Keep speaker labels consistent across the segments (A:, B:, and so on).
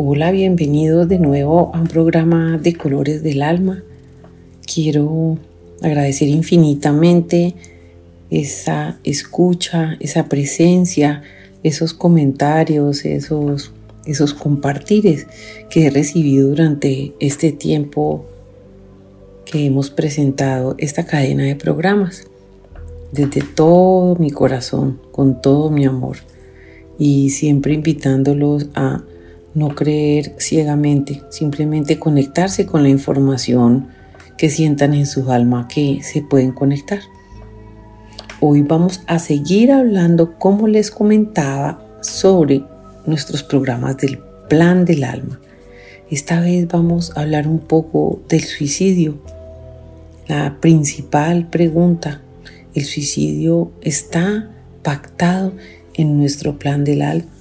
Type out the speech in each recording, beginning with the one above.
A: Hola, bienvenidos de nuevo a un programa de Colores del Alma. Quiero agradecer infinitamente esa escucha, esa presencia, esos comentarios, esos, esos compartires que he recibido durante este tiempo que hemos presentado esta cadena de programas. Desde todo mi corazón, con todo mi amor y siempre invitándolos a no creer ciegamente, simplemente conectarse con la información que sientan en su alma que se pueden conectar. Hoy vamos a seguir hablando, como les comentaba, sobre nuestros programas del plan del alma. Esta vez vamos a hablar un poco del suicidio. La principal pregunta, ¿el suicidio está pactado en nuestro plan del alma?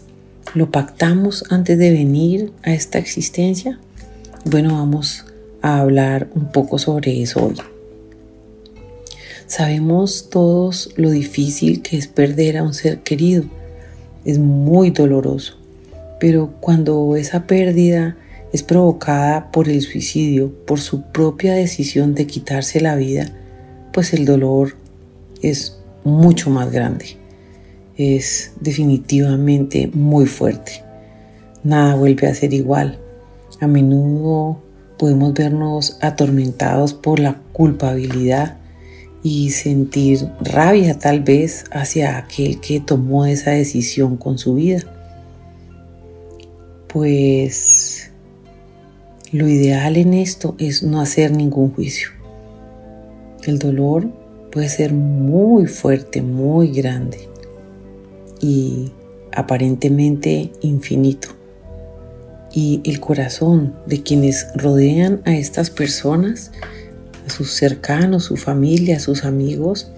A: ¿Lo pactamos antes de venir a esta existencia? Bueno, vamos a hablar un poco sobre eso hoy. Sabemos todos lo difícil que es perder a un ser querido. Es muy doloroso. Pero cuando esa pérdida es provocada por el suicidio, por su propia decisión de quitarse la vida, pues el dolor es mucho más grande es definitivamente muy fuerte. Nada vuelve a ser igual. A menudo podemos vernos atormentados por la culpabilidad y sentir rabia tal vez hacia aquel que tomó esa decisión con su vida. Pues lo ideal en esto es no hacer ningún juicio. El dolor puede ser muy fuerte, muy grande y aparentemente infinito. Y el corazón de quienes rodean a estas personas, a sus cercanos, su familia, sus amigos,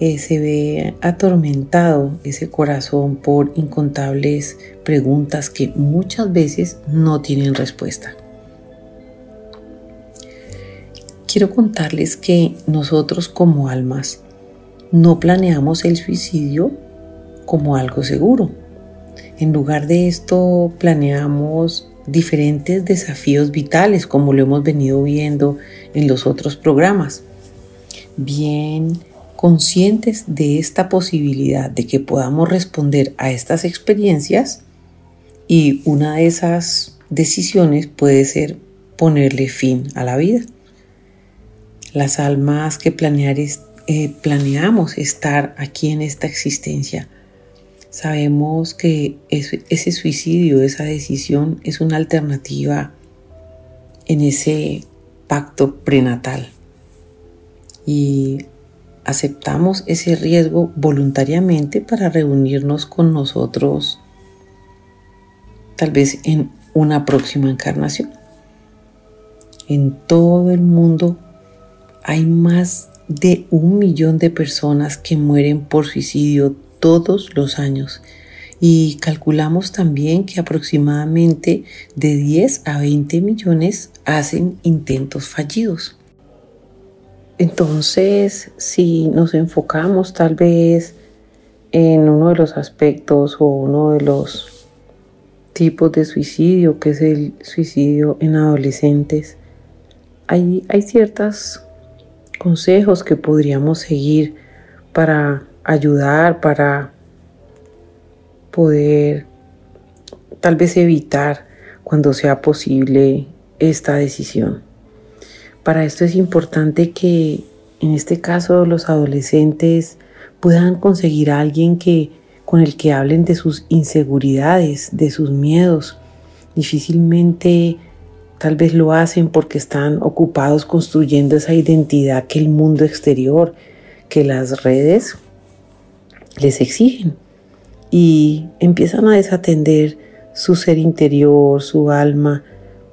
A: eh, se ve atormentado ese corazón por incontables preguntas que muchas veces no tienen respuesta. Quiero contarles que nosotros como almas no planeamos el suicidio como algo seguro. En lugar de esto, planeamos diferentes desafíos vitales, como lo hemos venido viendo en los otros programas. Bien conscientes de esta posibilidad de que podamos responder a estas experiencias y una de esas decisiones puede ser ponerle fin a la vida. Las almas que eh, planeamos estar aquí en esta existencia Sabemos que ese suicidio, esa decisión es una alternativa en ese pacto prenatal. Y aceptamos ese riesgo voluntariamente para reunirnos con nosotros tal vez en una próxima encarnación. En todo el mundo hay más de un millón de personas que mueren por suicidio todos los años y calculamos también que aproximadamente de 10 a 20 millones hacen intentos fallidos. Entonces, si nos enfocamos tal vez en uno de los aspectos o uno de los tipos de suicidio, que es el suicidio en adolescentes, hay, hay ciertos consejos que podríamos seguir para ayudar, para poder tal vez evitar cuando sea posible esta decisión. Para esto es importante que en este caso los adolescentes puedan conseguir a alguien que con el que hablen de sus inseguridades, de sus miedos. Difícilmente tal vez lo hacen porque están ocupados construyendo esa identidad que el mundo exterior, que las redes les exigen y empiezan a desatender su ser interior, su alma,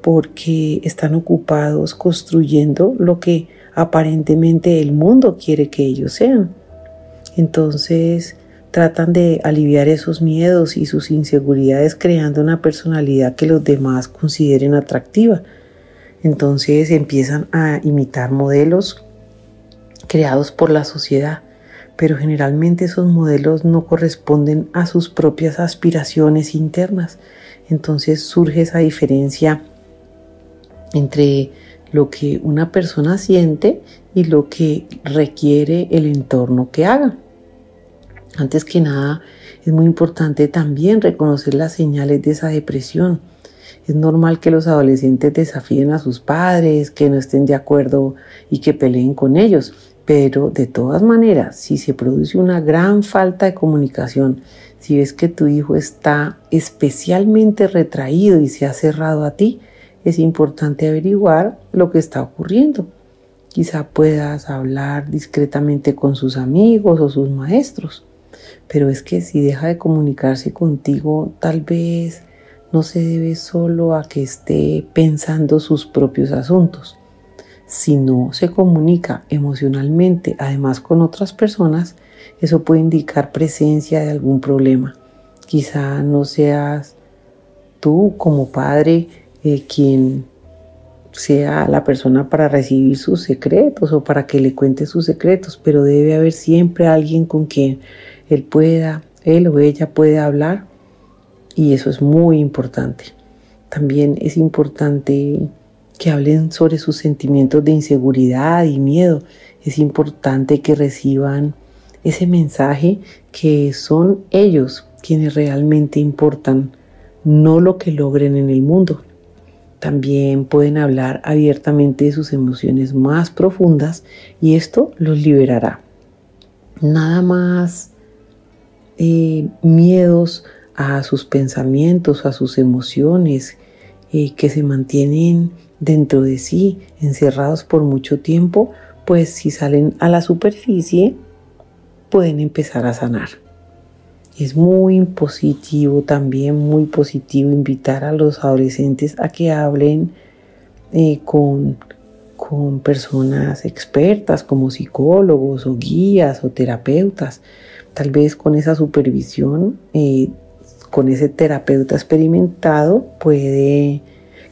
A: porque están ocupados construyendo lo que aparentemente el mundo quiere que ellos sean. Entonces tratan de aliviar esos miedos y sus inseguridades creando una personalidad que los demás consideren atractiva. Entonces empiezan a imitar modelos creados por la sociedad, pero generalmente esos modelos no corresponden a sus propias aspiraciones internas. Entonces surge esa diferencia entre lo que una persona siente y lo que requiere el entorno que haga. Antes que nada, es muy importante también reconocer las señales de esa depresión. Es normal que los adolescentes desafíen a sus padres, que no estén de acuerdo y que peleen con ellos, pero de todas maneras, si se produce una gran falta de comunicación, si ves que tu hijo está especialmente retraído y se ha cerrado a ti, es importante averiguar lo que está ocurriendo. Quizá puedas hablar discretamente con sus amigos o sus maestros, pero es que si deja de comunicarse contigo, tal vez no se debe solo a que esté pensando sus propios asuntos. Si no se comunica emocionalmente, además con otras personas, eso puede indicar presencia de algún problema. Quizá no seas tú como padre eh, quien sea la persona para recibir sus secretos o para que le cuente sus secretos, pero debe haber siempre alguien con quien él pueda, él o ella puede hablar y eso es muy importante. También es importante que hablen sobre sus sentimientos de inseguridad y miedo. Es importante que reciban ese mensaje que son ellos quienes realmente importan, no lo que logren en el mundo. También pueden hablar abiertamente de sus emociones más profundas y esto los liberará. Nada más eh, miedos a sus pensamientos, a sus emociones eh, que se mantienen dentro de sí, encerrados por mucho tiempo, pues si salen a la superficie pueden empezar a sanar. Es muy positivo también, muy positivo invitar a los adolescentes a que hablen eh, con, con personas expertas como psicólogos o guías o terapeutas. Tal vez con esa supervisión, eh, con ese terapeuta experimentado, puede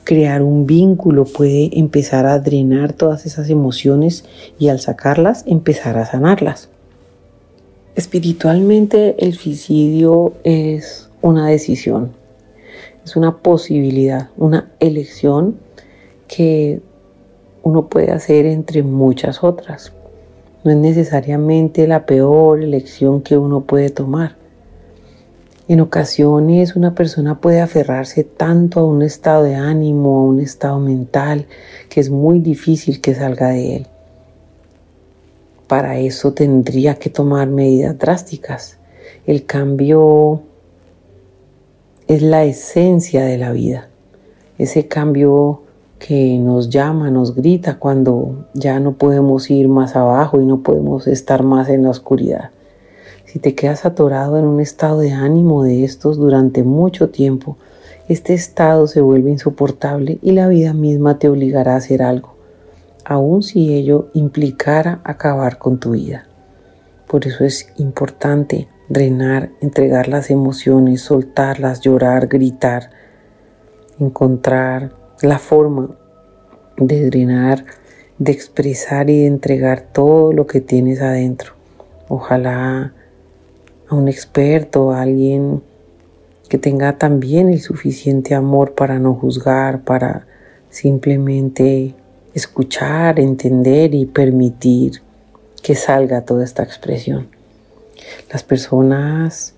A: crear un vínculo, puede empezar a drenar todas esas emociones y al sacarlas empezar a sanarlas. Espiritualmente el suicidio es una decisión, es una posibilidad, una elección que uno puede hacer entre muchas otras. No es necesariamente la peor elección que uno puede tomar. En ocasiones una persona puede aferrarse tanto a un estado de ánimo, a un estado mental, que es muy difícil que salga de él para eso tendría que tomar medidas drásticas. El cambio es la esencia de la vida. Ese cambio que nos llama, nos grita cuando ya no podemos ir más abajo y no podemos estar más en la oscuridad. Si te quedas atorado en un estado de ánimo de estos durante mucho tiempo, este estado se vuelve insoportable y la vida misma te obligará a hacer algo aun si ello implicara acabar con tu vida. Por eso es importante drenar, entregar las emociones, soltarlas, llorar, gritar, encontrar la forma de drenar, de expresar y de entregar todo lo que tienes adentro. Ojalá a un experto, a alguien que tenga también el suficiente amor para no juzgar, para simplemente escuchar, entender y permitir que salga toda esta expresión. Las personas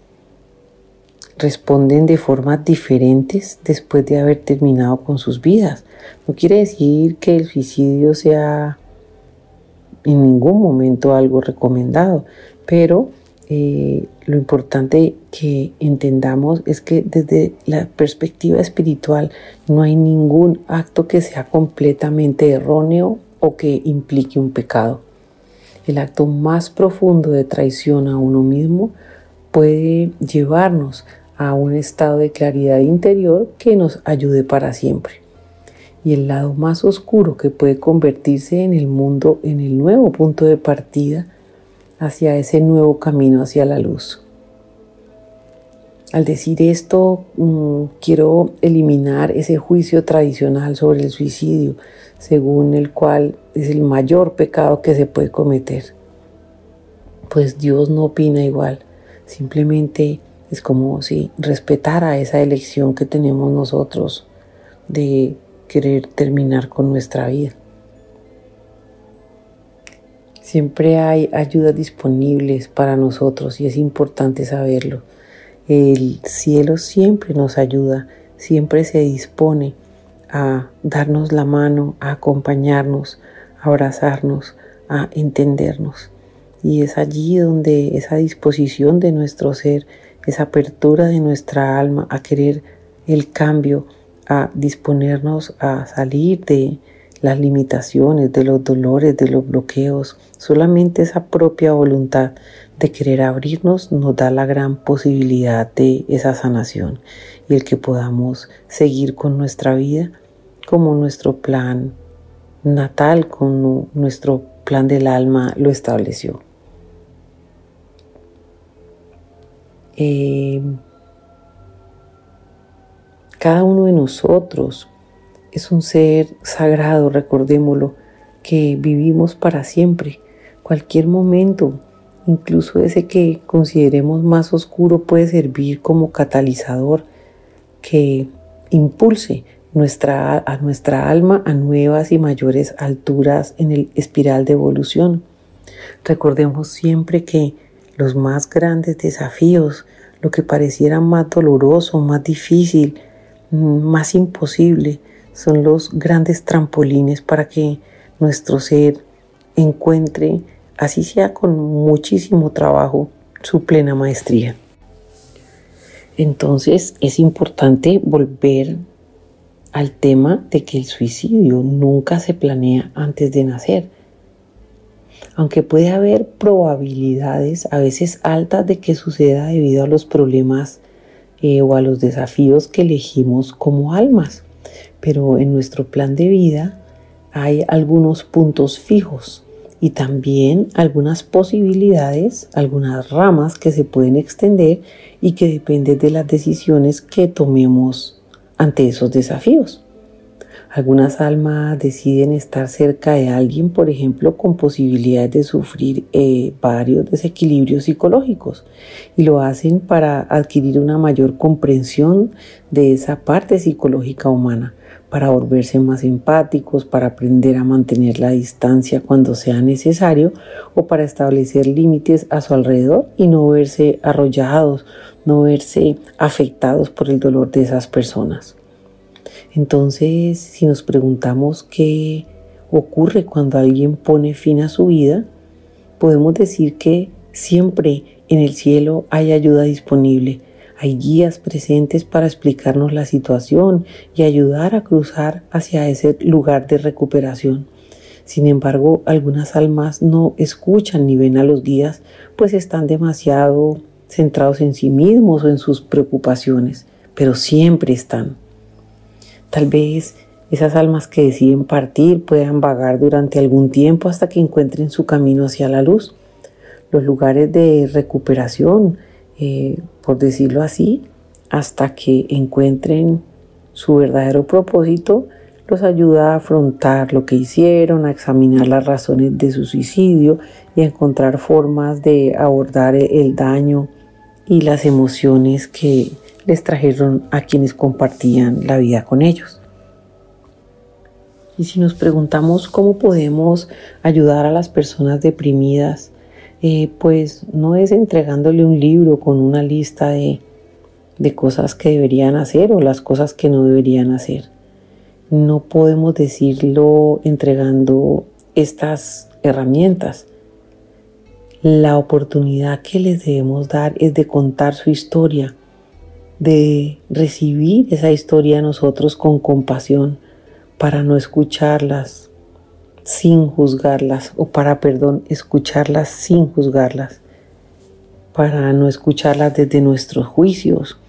A: responden de formas diferentes después de haber terminado con sus vidas. No quiere decir que el suicidio sea en ningún momento algo recomendado, pero eh, lo importante que entendamos es que desde la perspectiva espiritual no hay ningún acto que sea completamente erróneo o que implique un pecado. El acto más profundo de traición a uno mismo puede llevarnos a un estado de claridad interior que nos ayude para siempre. y el lado más oscuro que puede convertirse en el mundo, en el nuevo punto de partida hacia ese nuevo camino hacia la luz. Al decir esto, mm, quiero eliminar ese juicio tradicional sobre el suicidio, según el cual es el mayor pecado que se puede cometer. Pues Dios no opina igual, simplemente es como si respetara esa elección que tenemos nosotros de querer terminar con nuestra vida. Siempre hay ayudas disponibles para nosotros y es importante saberlo. El cielo siempre nos ayuda, siempre se dispone a darnos la mano, a acompañarnos, a abrazarnos, a entendernos. Y es allí donde esa disposición de nuestro ser, esa apertura de nuestra alma a querer el cambio, a disponernos a salir de las limitaciones, de los dolores, de los bloqueos. Solamente esa propia voluntad de querer abrirnos nos da la gran posibilidad de esa sanación y el que podamos seguir con nuestra vida como nuestro plan natal, como nuestro plan del alma lo estableció. Eh, cada uno de nosotros es un ser sagrado, recordémoslo, que vivimos para siempre. Cualquier momento, incluso ese que consideremos más oscuro, puede servir como catalizador que impulse nuestra, a nuestra alma a nuevas y mayores alturas en el espiral de evolución. Recordemos siempre que los más grandes desafíos, lo que pareciera más doloroso, más difícil, más imposible son los grandes trampolines para que nuestro ser encuentre, así sea con muchísimo trabajo, su plena maestría. Entonces es importante volver al tema de que el suicidio nunca se planea antes de nacer. Aunque puede haber probabilidades a veces altas de que suceda debido a los problemas eh, o a los desafíos que elegimos como almas. Pero en nuestro plan de vida hay algunos puntos fijos y también algunas posibilidades, algunas ramas que se pueden extender y que dependen de las decisiones que tomemos ante esos desafíos. Algunas almas deciden estar cerca de alguien, por ejemplo, con posibilidades de sufrir eh, varios desequilibrios psicológicos y lo hacen para adquirir una mayor comprensión de esa parte psicológica humana, para volverse más empáticos, para aprender a mantener la distancia cuando sea necesario o para establecer límites a su alrededor y no verse arrollados, no verse afectados por el dolor de esas personas. Entonces, si nos preguntamos qué ocurre cuando alguien pone fin a su vida, podemos decir que siempre en el cielo hay ayuda disponible, hay guías presentes para explicarnos la situación y ayudar a cruzar hacia ese lugar de recuperación. Sin embargo, algunas almas no escuchan ni ven a los guías, pues están demasiado centrados en sí mismos o en sus preocupaciones, pero siempre están. Tal vez esas almas que deciden partir puedan vagar durante algún tiempo hasta que encuentren su camino hacia la luz. Los lugares de recuperación, eh, por decirlo así, hasta que encuentren su verdadero propósito, los ayuda a afrontar lo que hicieron, a examinar las razones de su suicidio y a encontrar formas de abordar el daño y las emociones que les trajeron a quienes compartían la vida con ellos. Y si nos preguntamos cómo podemos ayudar a las personas deprimidas, eh, pues no es entregándole un libro con una lista de, de cosas que deberían hacer o las cosas que no deberían hacer. No podemos decirlo entregando estas herramientas. La oportunidad que les debemos dar es de contar su historia, de recibir esa historia a nosotros con compasión para no escucharlas sin juzgarlas o para, perdón, escucharlas sin juzgarlas, para no escucharlas desde nuestros juicios,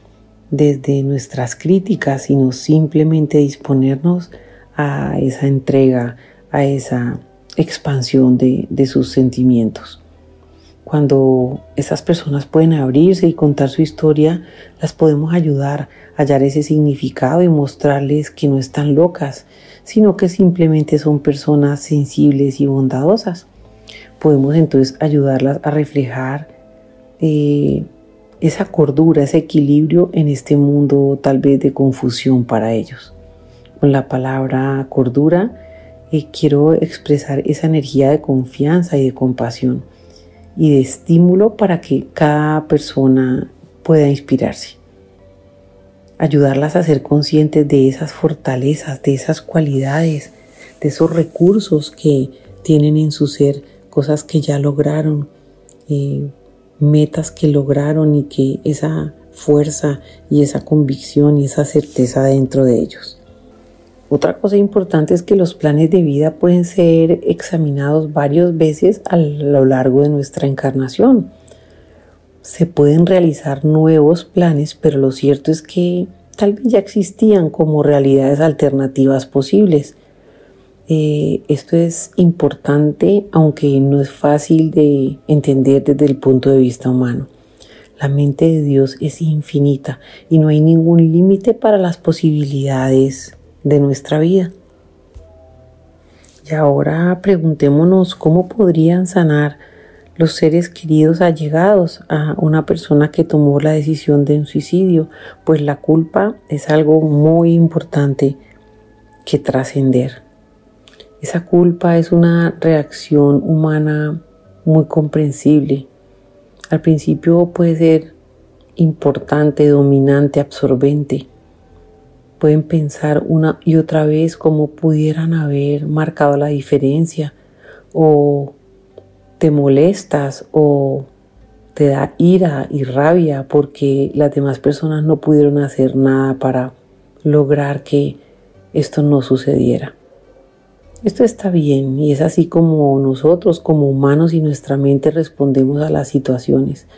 A: desde nuestras críticas, sino simplemente disponernos a esa entrega, a esa expansión de, de sus sentimientos. Cuando esas personas pueden abrirse y contar su historia, las podemos ayudar a hallar ese significado y mostrarles que no están locas, sino que simplemente son personas sensibles y bondadosas. Podemos entonces ayudarlas a reflejar eh, esa cordura, ese equilibrio en este mundo tal vez de confusión para ellos. Con la palabra cordura eh, quiero expresar esa energía de confianza y de compasión y de estímulo para que cada persona pueda inspirarse. Ayudarlas a ser conscientes de esas fortalezas, de esas cualidades, de esos recursos que tienen en su ser, cosas que ya lograron, eh, metas que lograron y que esa fuerza y esa convicción y esa certeza dentro de ellos. Otra cosa importante es que los planes de vida pueden ser examinados varias veces a lo largo de nuestra encarnación. Se pueden realizar nuevos planes, pero lo cierto es que tal vez ya existían como realidades alternativas posibles. Eh, esto es importante, aunque no es fácil de entender desde el punto de vista humano. La mente de Dios es infinita y no hay ningún límite para las posibilidades de nuestra vida. Y ahora preguntémonos cómo podrían sanar los seres queridos allegados a una persona que tomó la decisión de un suicidio, pues la culpa es algo muy importante que trascender. Esa culpa es una reacción humana muy comprensible. Al principio puede ser importante, dominante, absorbente, pueden pensar una y otra vez cómo pudieran haber marcado la diferencia o te molestas o te da ira y rabia porque las demás personas no pudieron hacer nada para lograr que esto no sucediera. Esto está bien y es así como nosotros como humanos y nuestra mente respondemos a las situaciones.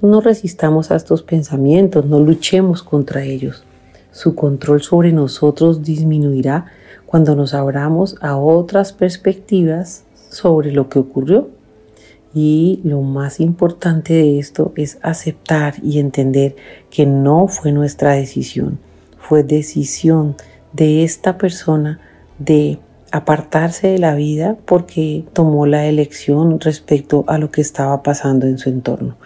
A: No resistamos a estos pensamientos, no luchemos contra ellos. Su control sobre nosotros disminuirá cuando nos abramos a otras perspectivas sobre lo que ocurrió. Y lo más importante de esto es aceptar y entender que no fue nuestra decisión, fue decisión de esta persona de apartarse de la vida porque tomó la elección respecto a lo que estaba pasando en su entorno.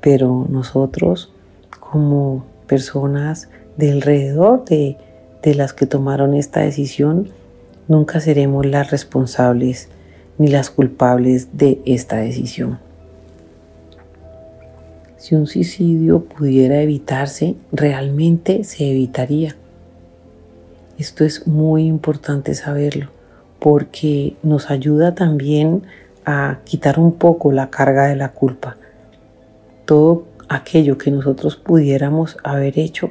A: Pero nosotros como personas de alrededor de, de las que tomaron esta decisión, nunca seremos las responsables ni las culpables de esta decisión. Si un suicidio pudiera evitarse, realmente se evitaría. Esto es muy importante saberlo porque nos ayuda también a quitar un poco la carga de la culpa. Todo aquello que nosotros pudiéramos haber hecho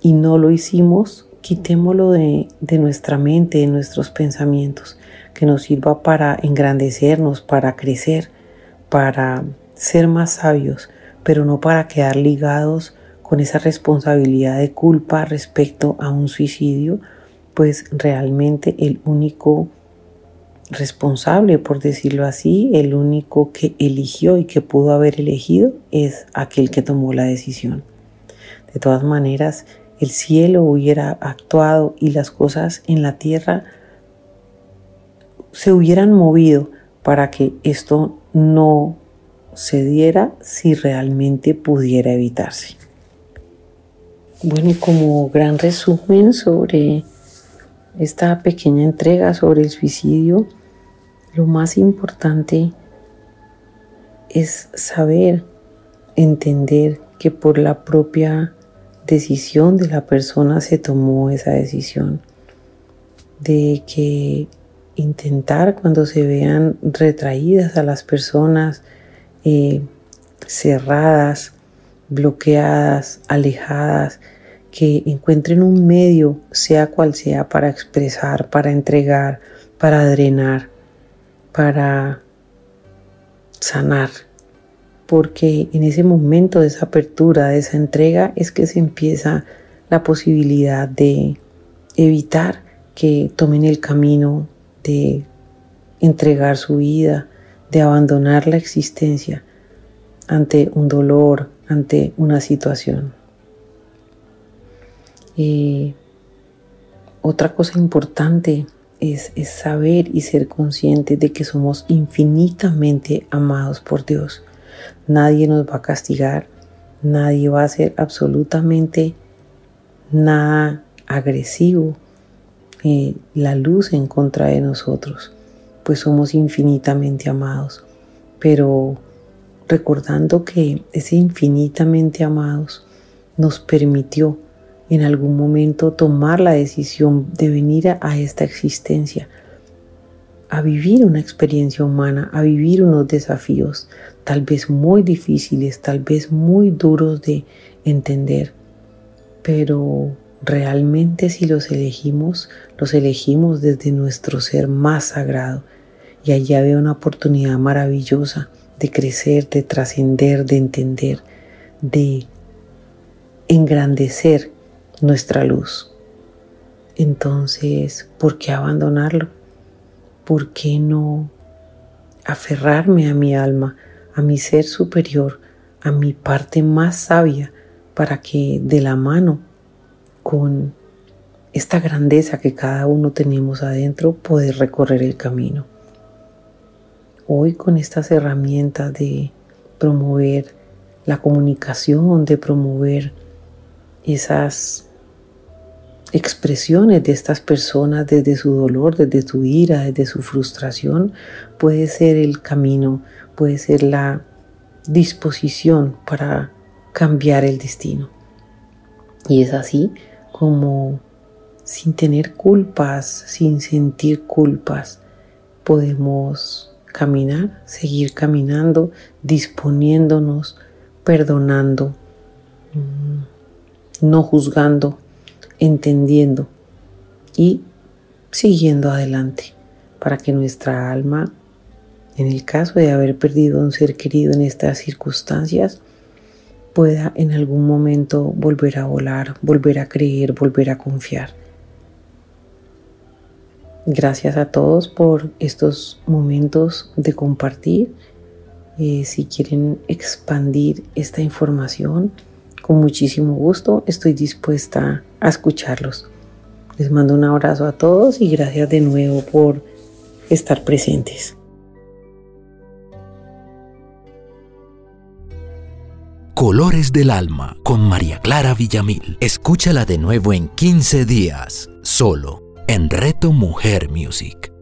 A: y no lo hicimos, quitémoslo de, de nuestra mente, de nuestros pensamientos, que nos sirva para engrandecernos, para crecer, para ser más sabios, pero no para quedar ligados con esa responsabilidad de culpa respecto a un suicidio, pues realmente el único responsable, por decirlo así, el único que eligió y que pudo haber elegido es aquel que tomó la decisión. De todas maneras, el cielo hubiera actuado y las cosas en la tierra se hubieran movido para que esto no se diera si realmente pudiera evitarse. Bueno, y como gran resumen sobre esta pequeña entrega sobre el suicidio, lo más importante es saber, entender que por la propia decisión de la persona se tomó esa decisión de que intentar cuando se vean retraídas a las personas eh, cerradas, bloqueadas, alejadas, que encuentren un medio, sea cual sea, para expresar, para entregar, para drenar, para sanar porque en ese momento de esa apertura, de esa entrega, es que se empieza la posibilidad de evitar que tomen el camino de entregar su vida, de abandonar la existencia ante un dolor, ante una situación. Otra cosa importante es, es, saber y ser consciente de que somos infinitamente amados por Dios. Nadie nos va a castigar, nadie va a hacer absolutamente nada agresivo, eh, la luz en contra de nosotros, pues somos infinitamente amados. Pero recordando que ese infinitamente amados nos permitió en algún momento tomar la decisión de venir a, esta existencia, a vivir una experiencia humana, a vivir unos desafíos tal vez muy difíciles, tal vez muy duros de entender, pero realmente si los elegimos, los elegimos desde nuestro ser más sagrado y allí había una oportunidad maravillosa de crecer, de trascender, de entender, de engrandecer nuestra luz. Entonces, ¿por qué abandonarlo? ¿Por qué no aferrarme a mi alma, a mi ser superior, a mi parte más sabia, para que de la mano con esta grandeza que cada uno tenemos adentro, poder recorrer el camino? Hoy con estas herramientas de promover la comunicación, de promover esas expresiones de estas personas desde su dolor, desde su ira, desde su frustración, puede ser el camino, puede ser la disposición para cambiar el destino. Y es así como sin tener culpas, sin sentir culpas, podemos caminar, seguir caminando, disponiéndonos, perdonando, mm, no juzgando, entendiendo y siguiendo adelante para que nuestra alma, en el caso de haber perdido a un ser querido en estas circunstancias, pueda en algún momento volver a volar, volver a creer, volver a confiar. Gracias a todos por estos momentos de compartir. Eh, si quieren expandir esta información, con muchísimo gusto estoy dispuesta a escucharlos. Les mando un abrazo a todos y gracias de nuevo por estar presentes.
B: Colores del Alma con María Clara Villamil. Escúchala de nuevo en 15 días, solo en Reto Mujer Music.